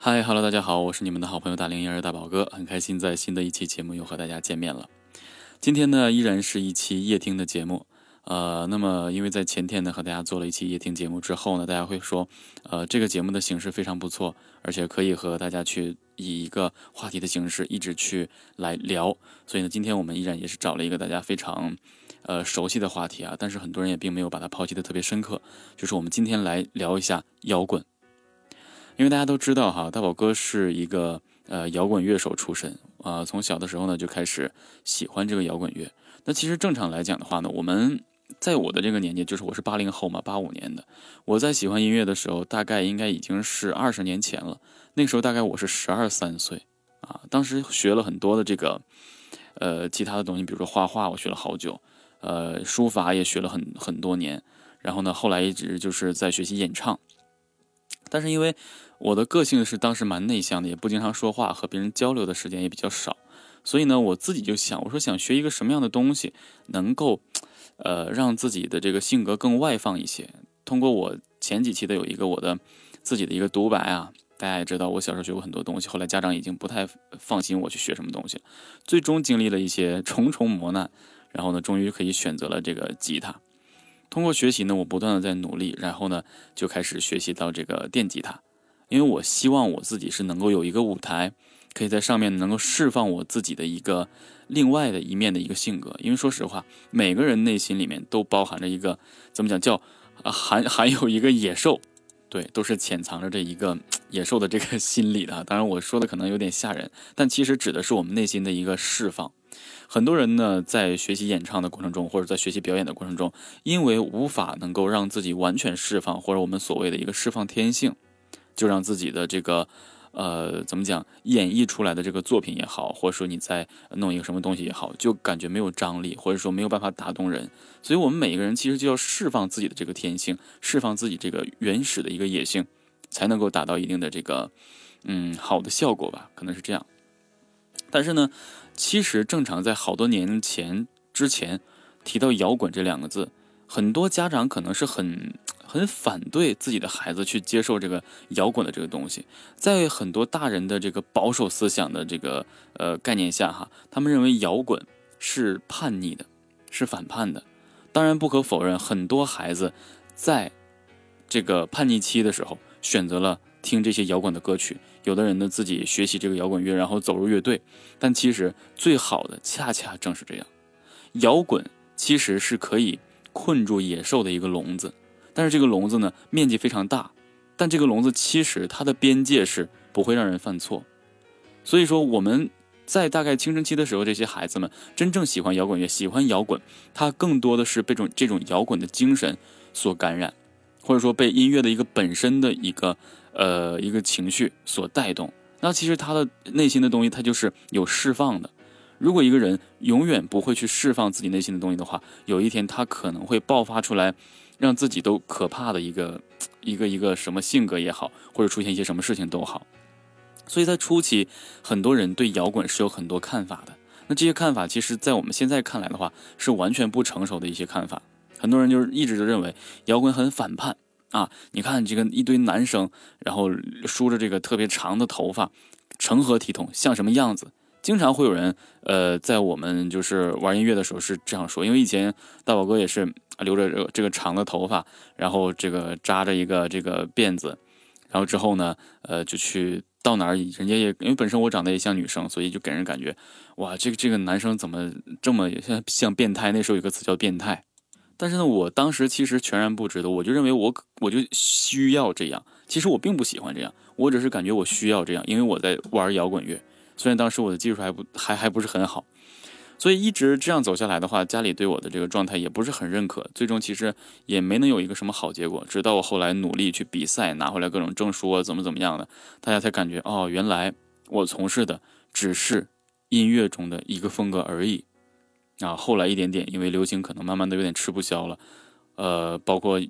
嗨哈喽，大家好，我是你们的好朋友大龄婴儿大宝哥，很开心在新的一期节目又和大家见面了。今天呢，依然是一期夜听的节目。呃，那么因为在前天呢和大家做了一期夜听节目之后呢，大家会说，呃，这个节目的形式非常不错，而且可以和大家去以一个话题的形式一直去来聊。所以呢，今天我们依然也是找了一个大家非常呃熟悉的话题啊，但是很多人也并没有把它抛弃的特别深刻，就是我们今天来聊一下摇滚。因为大家都知道哈，大宝哥是一个呃摇滚乐手出身啊，从小的时候呢就开始喜欢这个摇滚乐。那其实正常来讲的话呢，我们在我的这个年纪，就是我是八零后嘛，八五年的。我在喜欢音乐的时候，大概应该已经是二十年前了。那个时候大概我是十二三岁啊，当时学了很多的这个，呃，其他的东西，比如说画画，我学了好久，呃，书法也学了很很多年。然后呢，后来一直就是在学习演唱。但是因为我的个性是当时蛮内向的，也不经常说话，和别人交流的时间也比较少，所以呢，我自己就想，我说想学一个什么样的东西，能够。呃，让自己的这个性格更外放一些。通过我前几期的有一个我的自己的一个独白啊，大家也知道，我小时候学过很多东西，后来家长已经不太放心我去学什么东西，最终经历了一些重重磨难，然后呢，终于可以选择了这个吉他。通过学习呢，我不断的在努力，然后呢，就开始学习到这个电吉他，因为我希望我自己是能够有一个舞台，可以在上面能够释放我自己的一个。另外的一面的一个性格，因为说实话，每个人内心里面都包含着一个怎么讲叫，含 含有一个野兽，对，都是潜藏着这一个野兽的这个心理的。当然我说的可能有点吓人，但其实指的是我们内心的一个释放。很多人呢在学习演唱的过程中，或者在学习表演的过程中，因为无法能够让自己完全释放，或者我们所谓的一个释放天性，就让自己的这个。呃，怎么讲？演绎出来的这个作品也好，或者说你在弄一个什么东西也好，就感觉没有张力，或者说没有办法打动人。所以，我们每一个人其实就要释放自己的这个天性，释放自己这个原始的一个野性，才能够达到一定的这个嗯好的效果吧？可能是这样。但是呢，其实正常在好多年前之前提到摇滚这两个字，很多家长可能是很。很反对自己的孩子去接受这个摇滚的这个东西，在很多大人的这个保守思想的这个呃概念下，哈，他们认为摇滚是叛逆的，是反叛的。当然，不可否认，很多孩子在这个叛逆期的时候选择了听这些摇滚的歌曲。有的人呢，自己学习这个摇滚乐，然后走入乐队。但其实最好的恰恰正是这样，摇滚其实是可以困住野兽的一个笼子。但是这个笼子呢，面积非常大，但这个笼子其实它的边界是不会让人犯错，所以说我们在大概青春期的时候，这些孩子们真正喜欢摇滚乐，喜欢摇滚，他更多的是被这种这种摇滚的精神所感染，或者说被音乐的一个本身的一个呃一个情绪所带动。那其实他的内心的东西，他就是有释放的。如果一个人永远不会去释放自己内心的东西的话，有一天他可能会爆发出来。让自己都可怕的一个 一个一个什么性格也好，或者出现一些什么事情都好，所以在初期，很多人对摇滚是有很多看法的。那这些看法，其实在我们现在看来的话，是完全不成熟的一些看法。很多人就是一直就认为摇滚很反叛啊！你看这个一堆男生，然后梳着这个特别长的头发，成何体统，像什么样子？经常会有人呃，在我们就是玩音乐的时候是这样说，因为以前大宝哥也是。留着这个长的头发，然后这个扎着一个这个辫子，然后之后呢，呃，就去到哪儿，人家也因为本身我长得也像女生，所以就给人感觉，哇，这个这个男生怎么这么像像变态？那时候有个词叫变态。但是呢，我当时其实全然不知道，我就认为我我就需要这样。其实我并不喜欢这样，我只是感觉我需要这样，因为我在玩摇滚乐。虽然当时我的技术还不还还不是很好。所以一直这样走下来的话，家里对我的这个状态也不是很认可，最终其实也没能有一个什么好结果。直到我后来努力去比赛，拿回来各种证书啊，怎么怎么样的，大家才感觉哦，原来我从事的只是音乐中的一个风格而已。啊，后来一点点，因为流行可能慢慢的有点吃不消了，呃，包括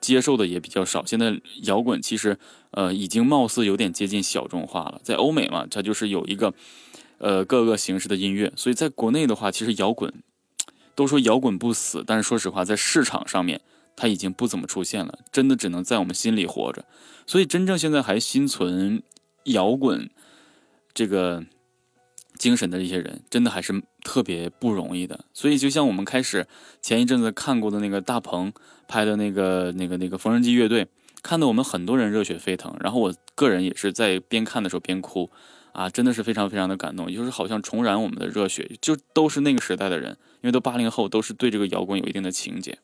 接受的也比较少。现在摇滚其实呃已经貌似有点接近小众化了，在欧美嘛，它就是有一个。呃，各个形式的音乐，所以在国内的话，其实摇滚都说摇滚不死，但是说实话，在市场上面，它已经不怎么出现了，真的只能在我们心里活着。所以，真正现在还心存摇滚这个精神的一些人，真的还是特别不容易的。所以，就像我们开始前一阵子看过的那个大鹏拍的那个、那个、那个缝纫机乐队，看得我们很多人热血沸腾。然后，我个人也是在边看的时候边哭，啊，真的是非常非常的感动，就是好像重燃我们的热血，就都是那个时代的人，因为都八零后，都是对这个摇滚有一定的情节。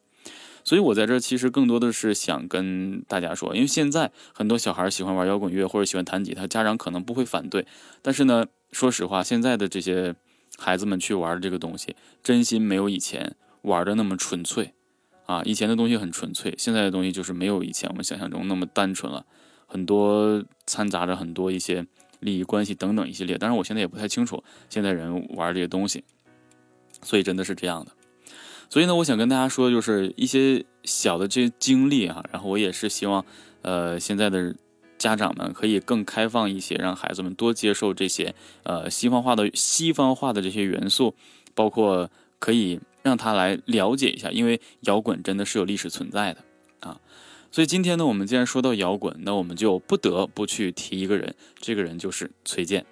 所以，我在这其实更多的是想跟大家说，因为现在很多小孩喜欢玩摇滚乐或者喜欢弹吉他，家长可能不会反对。但是呢，说实话，现在的这些孩子们去玩这个东西，真心没有以前玩的那么纯粹啊。以前的东西很纯粹，现在的东西就是没有以前我们想象中那么单纯了，很多掺杂着很多一些利益关系等等一系列。当然，我现在也不太清楚现在人玩这些东西，所以真的是这样的。所以呢，我想跟大家说，就是一些小的这些经历哈，然后我也是希望，呃，现在的家长们可以更开放一些，让孩子们多接受这些呃西方化的西方化的这些元素，包括可以让他来了解一下，因为摇滚真的是有历史存在的啊。所以今天呢，我们既然说到摇滚，那我们就不得不去提一个人，这个人就是崔健。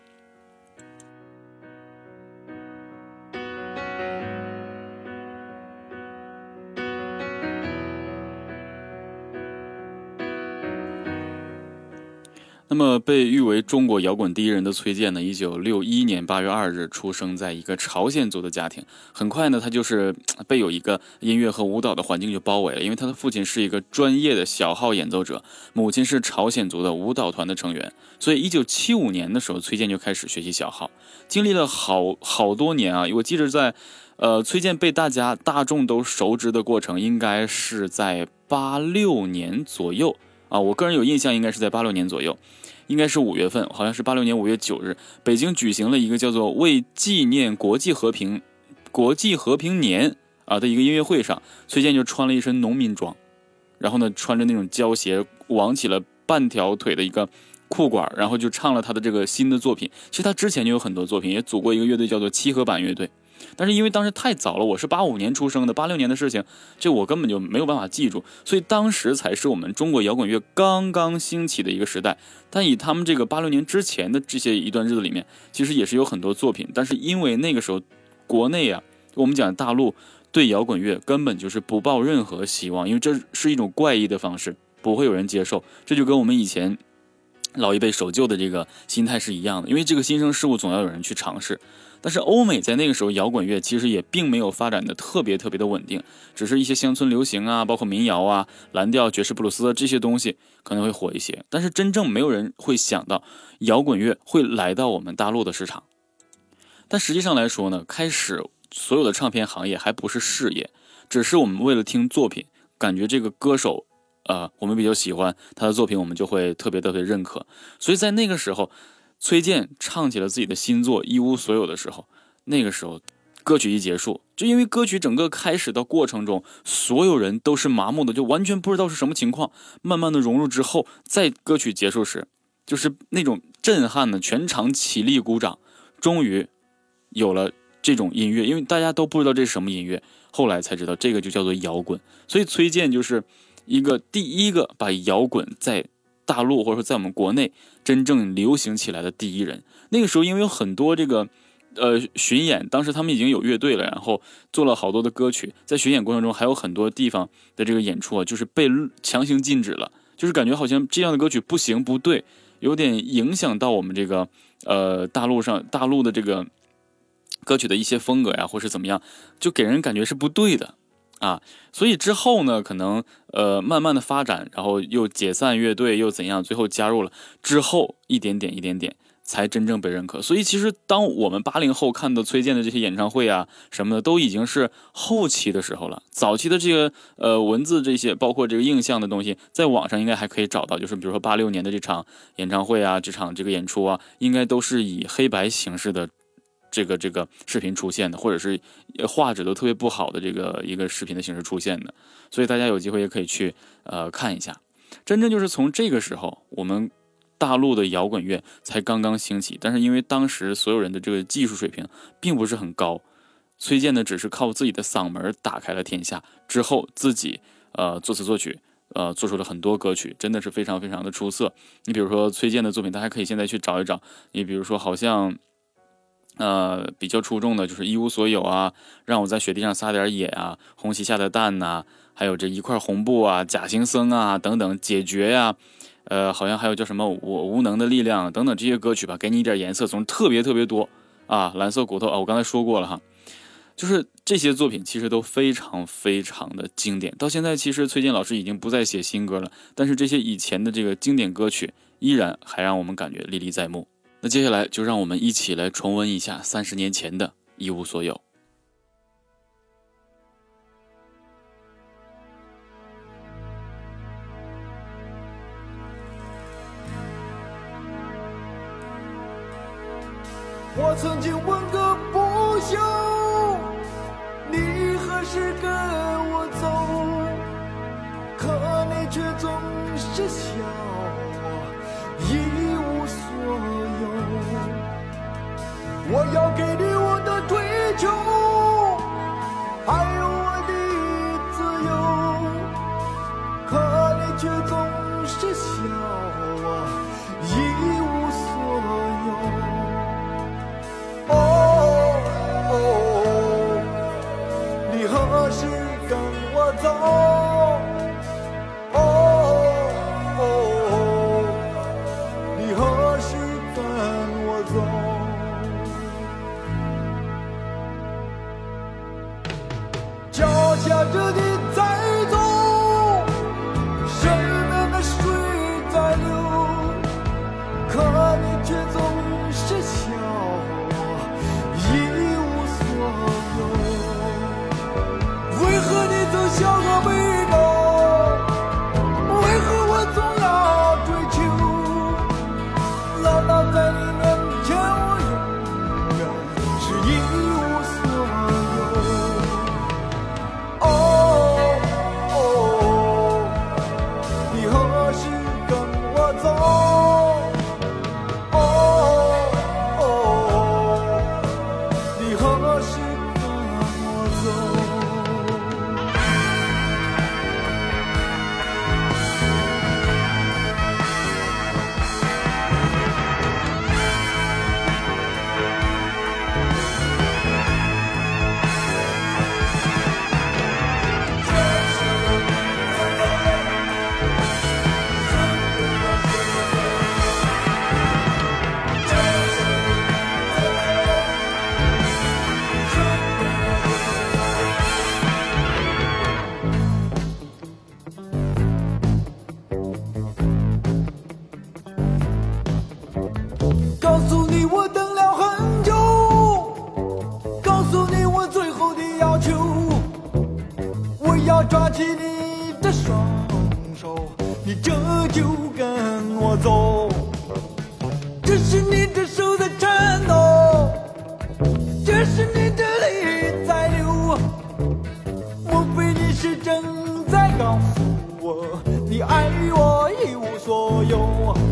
那么，被誉为中国摇滚第一人的崔健呢，一九六一年八月二日出生在一个朝鲜族的家庭。很快呢，他就是被有一个音乐和舞蹈的环境就包围了，因为他的父亲是一个专业的小号演奏者，母亲是朝鲜族的舞蹈团的成员。所以，一九七五年的时候，崔健就开始学习小号，经历了好好多年啊。我记得在，呃，崔健被大家大众都熟知的过程，应该是在八六年左右啊。我个人有印象，应该是在八六年左右。应该是五月份，好像是八六年五月九日，北京举行了一个叫做“为纪念国际和平，国际和平年”啊的一个音乐会上，崔健就穿了一身农民装，然后呢，穿着那种胶鞋，挽起了半条腿的一个裤管，然后就唱了他的这个新的作品。其实他之前就有很多作品，也组过一个乐队，叫做七合板乐队。但是因为当时太早了，我是八五年出生的，八六年的事情，这我根本就没有办法记住，所以当时才是我们中国摇滚乐刚刚兴起的一个时代。但以他们这个八六年之前的这些一段日子里面，其实也是有很多作品，但是因为那个时候国内啊，我们讲大陆对摇滚乐根本就是不抱任何希望，因为这是一种怪异的方式，不会有人接受。这就跟我们以前老一辈守旧的这个心态是一样的，因为这个新生事物总要有人去尝试。但是欧美在那个时候，摇滚乐其实也并没有发展的特别特别的稳定，只是一些乡村流行啊，包括民谣啊、蓝调、爵士、布鲁斯这些东西可能会火一些。但是真正没有人会想到摇滚乐会来到我们大陆的市场。但实际上来说呢，开始所有的唱片行业还不是事业，只是我们为了听作品，感觉这个歌手，呃，我们比较喜欢他的作品，我们就会特别特别认可。所以在那个时候。崔健唱起了自己的新作《一无所有》的时候，那个时候，歌曲一结束，就因为歌曲整个开始的过程中，所有人都是麻木的，就完全不知道是什么情况。慢慢的融入之后，在歌曲结束时，就是那种震撼的，全场起立鼓掌，终于有了这种音乐。因为大家都不知道这是什么音乐，后来才知道这个就叫做摇滚。所以崔健就是一个第一个把摇滚在。大陆或者说在我们国内真正流行起来的第一人，那个时候因为有很多这个，呃，巡演，当时他们已经有乐队了，然后做了好多的歌曲，在巡演过程中还有很多地方的这个演出啊，就是被强行禁止了，就是感觉好像这样的歌曲不行不对，有点影响到我们这个呃大陆上大陆的这个歌曲的一些风格呀，或是怎么样，就给人感觉是不对的。啊，所以之后呢，可能呃慢慢的发展，然后又解散乐队，又怎样，最后加入了之后，一点点一点点才真正被认可。所以其实当我们八零后看到崔健的这些演唱会啊什么的，都已经是后期的时候了。早期的这个呃文字这些，包括这个印象的东西，在网上应该还可以找到。就是比如说八六年的这场演唱会啊，这场这个演出啊，应该都是以黑白形式的。这个这个视频出现的，或者是画质都特别不好的这个一个视频的形式出现的，所以大家有机会也可以去呃看一下。真正就是从这个时候，我们大陆的摇滚乐才刚刚兴起，但是因为当时所有人的这个技术水平并不是很高，崔健呢只是靠自己的嗓门打开了天下，之后自己呃作词作曲，呃，做出了很多歌曲，真的是非常非常的出色。你比如说崔健的作品，大家可以现在去找一找。你比如说，好像，呃，比较出众的就是《一无所有》啊，《让我在雪地上撒点野》啊，《红旗下的蛋》呐，还有这一块红布啊，《假行僧》啊等等，《解决》呀，呃，好像还有叫什么《我无能的力量》等等这些歌曲吧，给你一点颜色，总是特别特别多啊。蓝色骨头啊，我刚才说过了哈。就是这些作品其实都非常非常的经典，到现在其实崔健老师已经不再写新歌了，但是这些以前的这个经典歌曲依然还让我们感觉历历在目。那接下来就让我们一起来重温一下三十年前的一无所有。我曾经问个不休。你何时跟我走，可你却总是笑我要给你我的追求，莫非你是正在告诉我你爱我一无所有。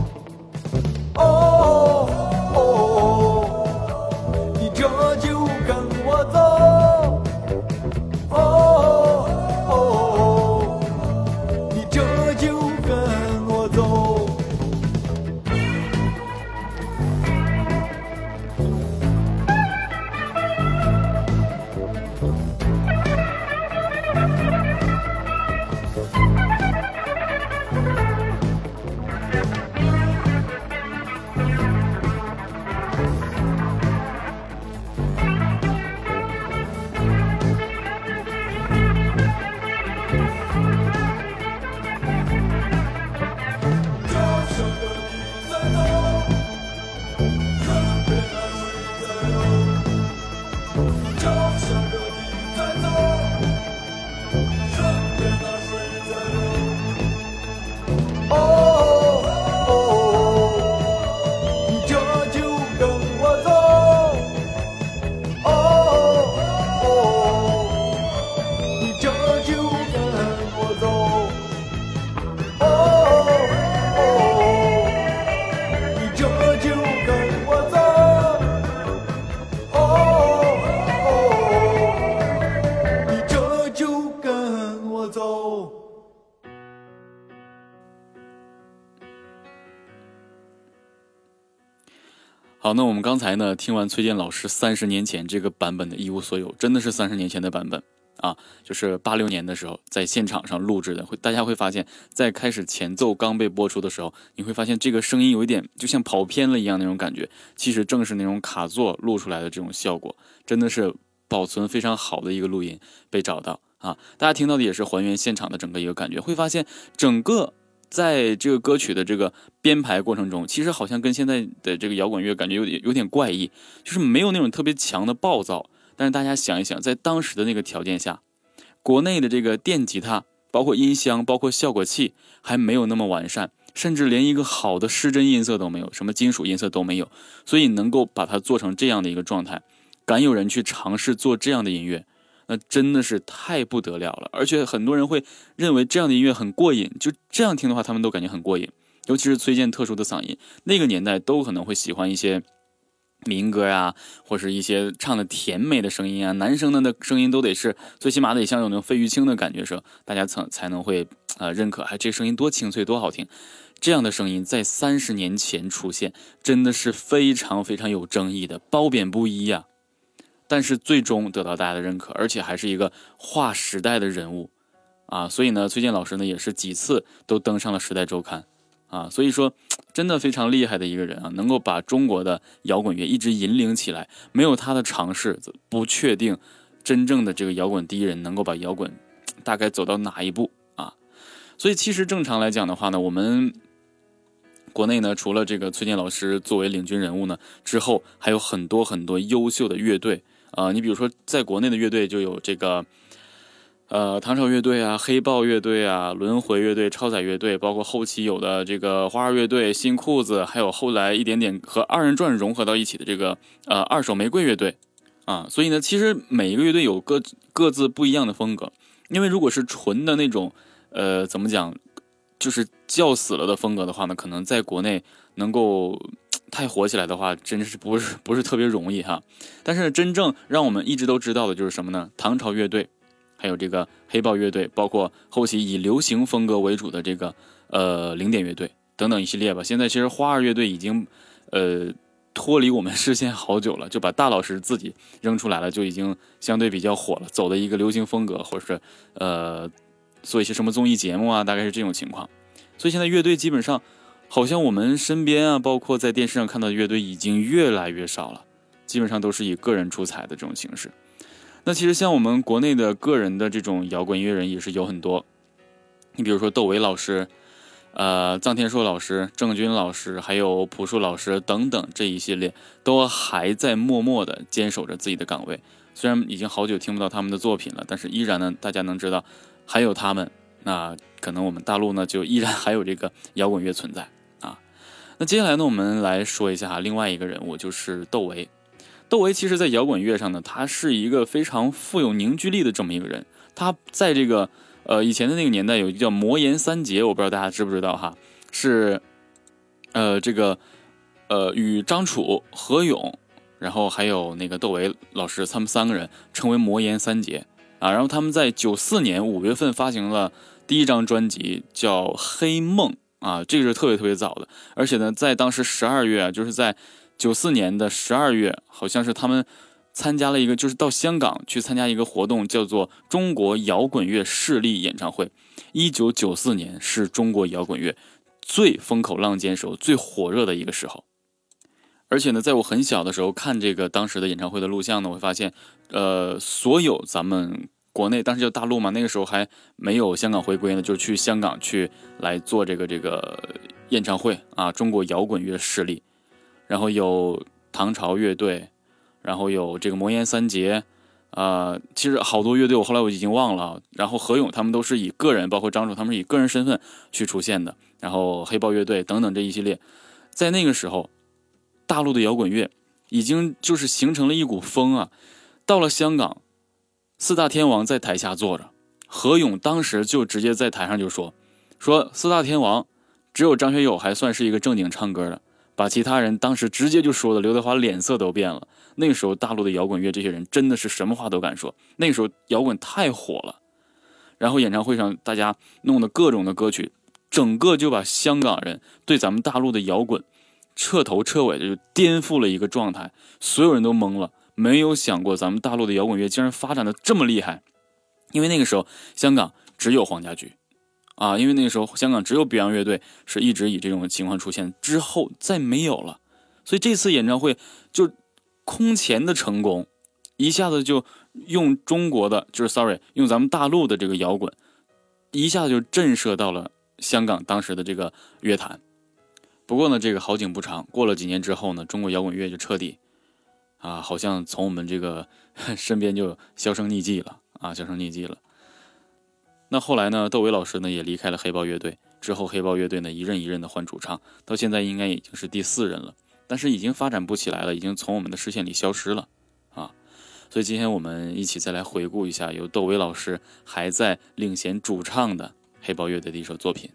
好，那我们刚才呢听完崔健老师三十年前这个版本的《一无所有》，真的是三十年前的版本啊，就是八六年的时候在现场上录制的。会大家会发现，在开始前奏刚被播出的时候，你会发现这个声音有一点就像跑偏了一样那种感觉，其实正是那种卡座录出来的这种效果，真的是保存非常好的一个录音被找到啊。大家听到的也是还原现场的整个一个感觉，会发现整个。在这个歌曲的这个编排过程中，其实好像跟现在的这个摇滚乐感觉有点有点怪异，就是没有那种特别强的暴躁。但是大家想一想，在当时的那个条件下，国内的这个电吉他、包括音箱、包括效果器还没有那么完善，甚至连一个好的失真音色都没有，什么金属音色都没有，所以能够把它做成这样的一个状态，敢有人去尝试做这样的音乐。那真的是太不得了了，而且很多人会认为这样的音乐很过瘾，就这样听的话，他们都感觉很过瘾。尤其是崔健特殊的嗓音，那个年代都可能会喜欢一些民歌呀，或是一些唱的甜美的声音啊。男生的的声音都得是最起码得像有那种费玉清的感觉，是大家才才能会啊认可。哎这声音多清脆多好听，这样的声音在三十年前出现，真的是非常非常有争议的，褒贬不一呀。但是最终得到大家的认可，而且还是一个划时代的人物，啊，所以呢，崔健老师呢也是几次都登上了《时代周刊》，啊，所以说真的非常厉害的一个人啊，能够把中国的摇滚乐一直引领起来，没有他的尝试，不确定真正的这个摇滚第一人能够把摇滚大概走到哪一步啊。所以其实正常来讲的话呢，我们国内呢除了这个崔健老师作为领军人物呢之后，还有很多很多优秀的乐队。啊，你比如说，在国内的乐队就有这个，呃，唐朝乐队啊，黑豹乐队啊，轮回乐队，超载乐队，包括后期有的这个花儿乐队、新裤子，还有后来一点点和二人转融合到一起的这个呃二手玫瑰乐队，啊，所以呢，其实每一个乐队有各各自不一样的风格，因为如果是纯的那种，呃，怎么讲，就是叫死了的风格的话呢，可能在国内能够。太火起来的话，真是不是不是特别容易哈。但是真正让我们一直都知道的就是什么呢？唐朝乐队，还有这个黑豹乐队，包括后期以流行风格为主的这个呃零点乐队等等一系列吧。现在其实花儿乐队已经呃脱离我们视线好久了，就把大老师自己扔出来了，就已经相对比较火了，走的一个流行风格，或者是呃做一些什么综艺节目啊，大概是这种情况。所以现在乐队基本上。好像我们身边啊，包括在电视上看到的乐队已经越来越少了，基本上都是以个人出彩的这种形式。那其实像我们国内的个人的这种摇滚音乐人也是有很多，你比如说窦唯老师、呃臧天朔老师、郑钧老师，还有朴树老师等等这一系列，都还在默默的坚守着自己的岗位。虽然已经好久听不到他们的作品了，但是依然呢，大家能知道还有他们。那可能我们大陆呢，就依然还有这个摇滚乐存在。那接下来呢，我们来说一下另外一个人物，就是窦唯。窦唯其实，在摇滚乐上呢，他是一个非常富有凝聚力的这么一个人。他在这个呃以前的那个年代，有一个叫魔岩三杰，我不知道大家知不知道哈，是呃这个呃与张楚、何勇，然后还有那个窦唯老师，他们三个人称为魔岩三杰啊。然后他们在九四年五月份发行了第一张专辑，叫《黑梦》。啊，这个是特别特别早的，而且呢，在当时十二月，就是在九四年的十二月，好像是他们参加了一个，就是到香港去参加一个活动，叫做中国摇滚乐势力演唱会。一九九四年是中国摇滚乐最风口浪尖时候、最火热的一个时候。而且呢，在我很小的时候看这个当时的演唱会的录像呢，我会发现，呃，所有咱们。国内当时叫大陆嘛，那个时候还没有香港回归呢，就去香港去来做这个这个演唱会啊。中国摇滚乐势力，然后有唐朝乐队，然后有这个魔岩三杰，啊，其实好多乐队我后来我已经忘了。然后何勇他们都是以个人，包括张楚他们是以个人身份去出现的。然后黑豹乐队等等这一系列，在那个时候，大陆的摇滚乐已经就是形成了一股风啊。到了香港。四大天王在台下坐着，何勇当时就直接在台上就说：“说四大天王，只有张学友还算是一个正经唱歌的，把其他人当时直接就说的刘德华脸色都变了。那个时候大陆的摇滚乐这些人真的是什么话都敢说，那时候摇滚太火了。然后演唱会上大家弄的各种的歌曲，整个就把香港人对咱们大陆的摇滚彻头彻尾的就颠覆了一个状态，所有人都懵了，没有想过咱们大陆的摇滚乐竟然发展的这么厉害。因为那个时候香港只有黄家驹，啊，因为那个时候香港只有 Beyond 乐队是一直以这种情况出现，之后再没有了，所以这次演唱会就空前的成功，一下子就用中国的就是 sorry 用咱们大陆的这个摇滚，一下子就震慑到了香港当时的这个乐坛。不过呢，这个好景不长，过了几年之后呢，中国摇滚乐就彻底，啊，好像从我们这个 身边就销声匿迹了啊，销声匿迹了。那后来呢，窦唯老师呢也离开了黑豹乐队，之后黑豹乐队呢一任一任的换主唱，到现在应该已经是第四任了，但是已经发展不起来了，已经从我们的视线里消失了啊。所以今天我们一起再来回顾一下由窦唯老师还在领衔主唱的黑豹乐队的一首作品。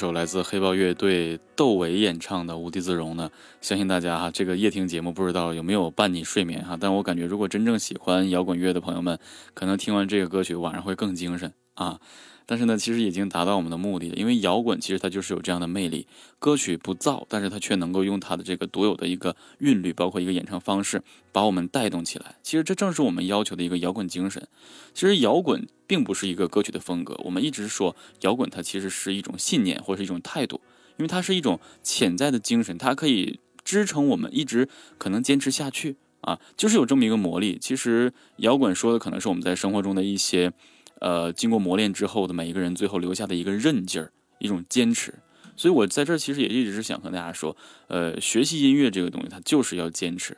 首来自黑豹乐队窦唯演唱的《无地自容》呢？相信大家哈，这个夜听节目不知道有没有伴你睡眠哈？但我感觉，如果真正喜欢摇滚乐的朋友们，可能听完这个歌曲晚上会更精神啊。但是呢，其实已经达到我们的目的了，因为摇滚其实它就是有这样的魅力，歌曲不燥，但是它却能够用它的这个独有的一个韵律，包括一个演唱方式，把我们带动起来。其实这正是我们要求的一个摇滚精神。其实摇滚并不是一个歌曲的风格，我们一直说摇滚它其实是一种信念或是一种态度，因为它是一种潜在的精神，它可以支撑我们一直可能坚持下去啊，就是有这么一个魔力。其实摇滚说的可能是我们在生活中的一些。呃，经过磨练之后的每一个人，最后留下的一个韧劲儿，一种坚持。所以我在这儿其实也一直是想和大家说，呃，学习音乐这个东西，它就是要坚持。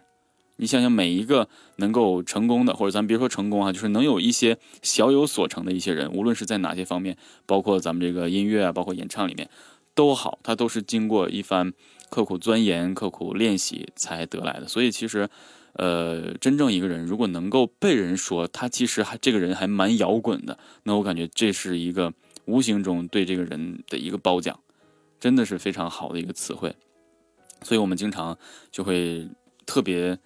你想想，每一个能够成功的，或者咱别说成功啊，就是能有一些小有所成的一些人，无论是在哪些方面，包括咱们这个音乐啊，包括演唱里面都好，他都是经过一番刻苦钻研、刻苦练习才得来的。所以其实。呃，真正一个人如果能够被人说他其实还这个人还蛮摇滚的，那我感觉这是一个无形中对这个人的一个褒奖，真的是非常好的一个词汇。所以我们经常就会特别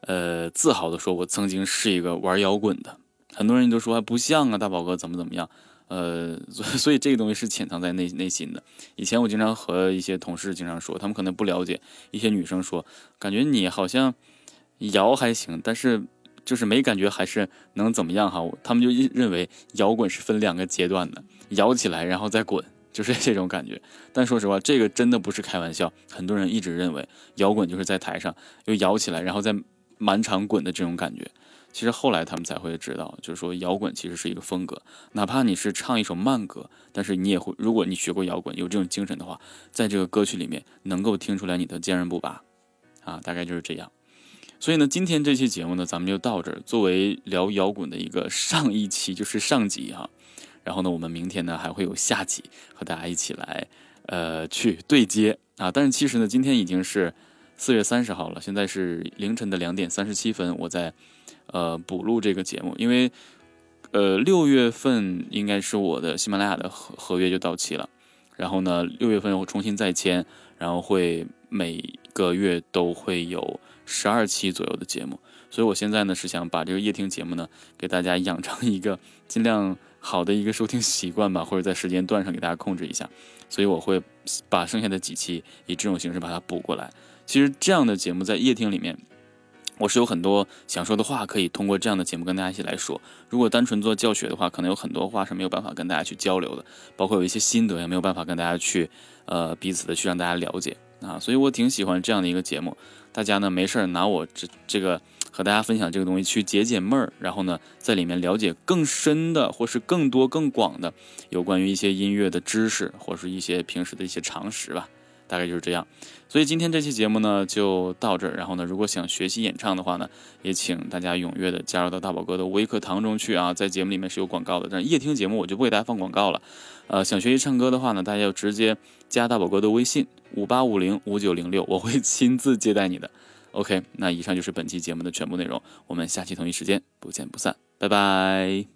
呃自豪的说，我曾经是一个玩摇滚的。很多人都说不像啊，大宝哥怎么怎么样？呃，所以这个东西是潜藏在内内心的。以前我经常和一些同事经常说，他们可能不了解，一些女生说，感觉你好像。摇还行，但是就是没感觉，还是能怎么样哈？他们就认为摇滚是分两个阶段的，摇起来然后再滚，就是这种感觉。但说实话，这个真的不是开玩笑。很多人一直认为摇滚就是在台上又摇起来，然后再满场滚的这种感觉。其实后来他们才会知道，就是说摇滚其实是一个风格，哪怕你是唱一首慢歌，但是你也会，如果你学过摇滚，有这种精神的话，在这个歌曲里面能够听出来你的坚韧不拔啊，大概就是这样。所以呢，今天这期节目呢，咱们就到这儿。作为聊摇滚的一个上一期，就是上集哈。然后呢，我们明天呢还会有下集，和大家一起来，呃，去对接啊。但是其实呢，今天已经是四月三十号了，现在是凌晨的两点三十七分，我在呃补录这个节目，因为呃六月份应该是我的喜马拉雅的合合约就到期了，然后呢六月份我重新再签，然后会每个月都会有。十二期左右的节目，所以我现在呢是想把这个夜听节目呢给大家养成一个尽量好的一个收听习惯吧，或者在时间段上给大家控制一下，所以我会把剩下的几期以这种形式把它补过来。其实这样的节目在夜听里面，我是有很多想说的话可以通过这样的节目跟大家一起来说。如果单纯做教学的话，可能有很多话是没有办法跟大家去交流的，包括有一些心得也没有办法跟大家去呃彼此的去让大家了解啊，所以我挺喜欢这样的一个节目。大家呢没事儿拿我这这个和大家分享这个东西去解解闷儿，然后呢在里面了解更深的或是更多更广的有关于一些音乐的知识，或是一些平时的一些常识吧，大概就是这样。所以今天这期节目呢就到这儿，然后呢如果想学习演唱的话呢，也请大家踊跃的加入到大宝哥的微课堂中去啊，在节目里面是有广告的，但夜听节目我就不给大家放广告了。呃，想学习唱歌的话呢，大家就直接加大宝哥的微信。五八五零五九零六，我会亲自接待你的。OK，那以上就是本期节目的全部内容，我们下期同一时间不见不散，拜拜。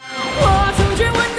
我曾经问